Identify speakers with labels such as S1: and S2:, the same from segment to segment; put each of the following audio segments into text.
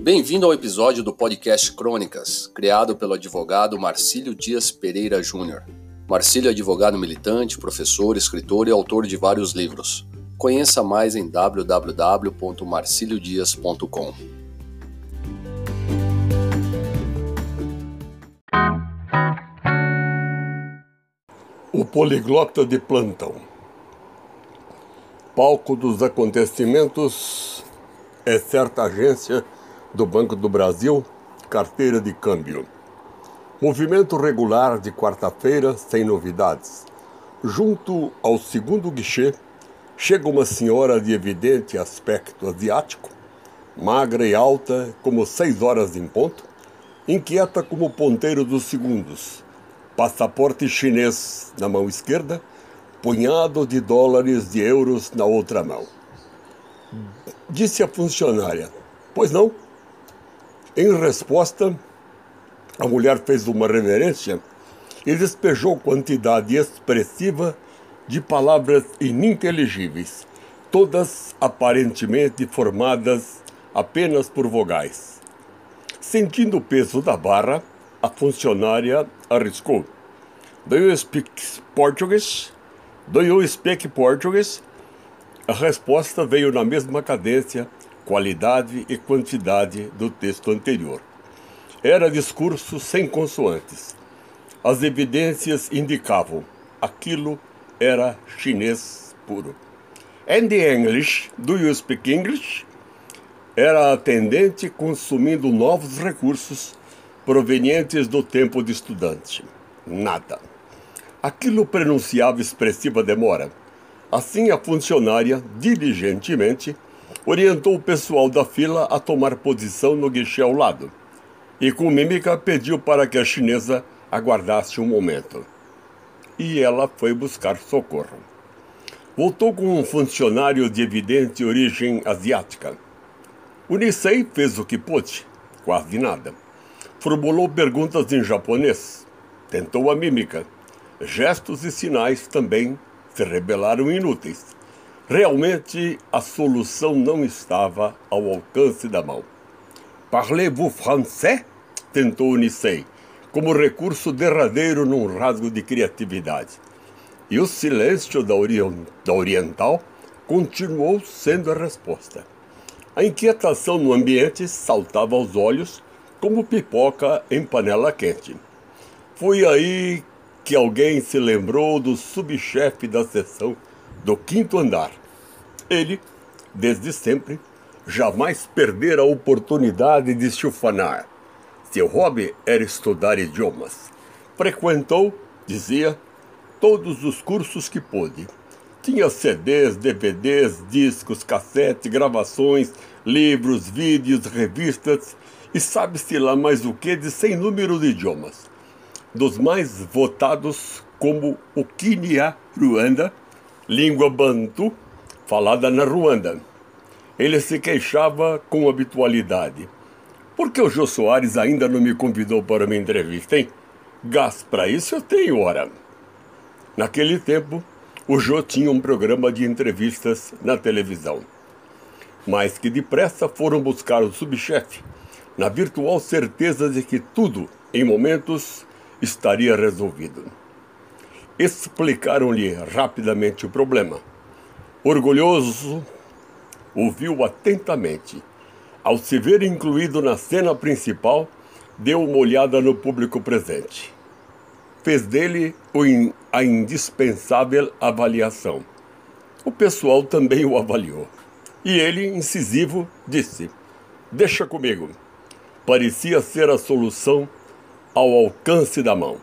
S1: Bem-vindo ao episódio do podcast Crônicas, criado pelo advogado Marcílio Dias Pereira Júnior. Marcílio é advogado militante, professor, escritor e autor de vários livros. Conheça mais em www.marciliodias.com.
S2: O poliglota de plantão. Palco dos acontecimentos é certa agência do Banco do Brasil, carteira de câmbio. Movimento regular de quarta-feira, sem novidades. Junto ao segundo guichê, chega uma senhora de evidente aspecto asiático, magra e alta, como seis horas em ponto, inquieta como o ponteiro dos segundos, passaporte chinês na mão esquerda, punhado de dólares de euros na outra mão. Disse a funcionária: Pois não? Em resposta, a mulher fez uma reverência e despejou quantidade expressiva de palavras ininteligíveis, todas aparentemente formadas apenas por vogais. Sentindo o peso da barra, a funcionária arriscou. Do you speak Portuguese? Do you speak Portuguese? A resposta veio na mesma cadência, qualidade e quantidade do texto anterior. Era discurso sem consoantes. As evidências indicavam aquilo era chinês puro. And the English? Do you speak English? Era atendente consumindo novos recursos provenientes do tempo de estudante. Nada. Aquilo pronunciava expressiva demora. Assim, a funcionária, diligentemente, orientou o pessoal da fila a tomar posição no guichê ao lado e, com mímica, pediu para que a chinesa aguardasse um momento. E ela foi buscar socorro. Voltou com um funcionário de evidente origem asiática. O Nisei fez o que pôde, quase nada. Formulou perguntas em japonês, tentou a mímica. Gestos e sinais também se revelaram inúteis. Realmente a solução não estava ao alcance da mão. Parlez-vous français? tentou Nisei, como recurso derradeiro num rasgo de criatividade. E o silêncio da, da oriental continuou sendo a resposta. A inquietação no ambiente saltava aos olhos como pipoca em panela quente. Foi aí que alguém se lembrou do subchefe da seção do quinto andar. Ele, desde sempre, jamais perdera a oportunidade de se ufanar. Seu hobby era estudar idiomas. Frequentou, dizia, todos os cursos que pôde. Tinha CDs, DVDs, discos, cassetes, gravações, livros, vídeos, revistas e sabe-se lá mais o que de sem número de idiomas. Dos mais votados como o Kinya Ruanda, língua bantu falada na Ruanda. Ele se queixava com habitualidade. Por que o Jô Soares ainda não me convidou para uma entrevista, hein? Gás para isso eu tenho, ora. Naquele tempo, o Jô tinha um programa de entrevistas na televisão. Mas que depressa foram buscar o subchefe, na virtual certeza de que tudo, em momentos, estaria resolvido. Explicaram-lhe rapidamente o problema. Orgulhoso, ouviu atentamente. Ao se ver incluído na cena principal, deu uma olhada no público presente. Fez dele a indispensável avaliação. O pessoal também o avaliou. E ele, incisivo, disse: Deixa comigo. Parecia ser a solução ao alcance da mão.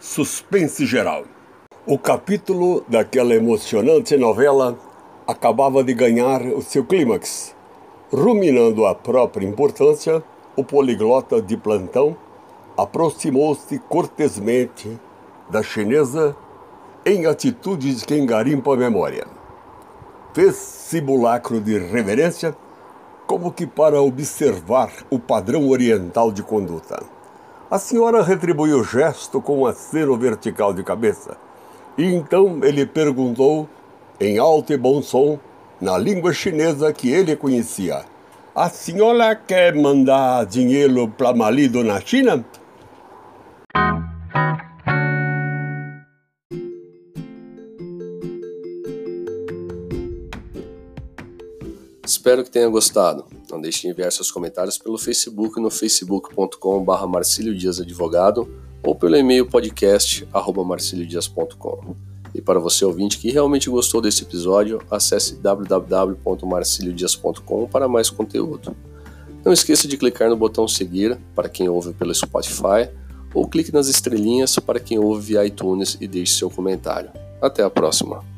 S2: Suspense geral. O capítulo daquela emocionante novela acabava de ganhar o seu clímax. Ruminando a própria importância, o poliglota de plantão aproximou-se cortesmente da chinesa em atitude de quem garimpa a memória. Fez simulacro de reverência, como que para observar o padrão oriental de conduta. A senhora retribuiu o gesto com um aceno vertical de cabeça, e então ele perguntou em alto e bom som, na língua chinesa que ele conhecia. A senhora quer mandar dinheiro para marido na China?
S1: Espero que tenha gostado. Não deixe de enviar seus comentários pelo Facebook no facebook.com.br Marcílio Dias Advogado ou pelo e-mail podcast.marciliodias.com. E para você ouvinte que realmente gostou desse episódio, acesse www.marciliodias.com para mais conteúdo. Não esqueça de clicar no botão seguir para quem ouve pelo Spotify ou clique nas estrelinhas para quem ouve via iTunes e deixe seu comentário. Até a próxima!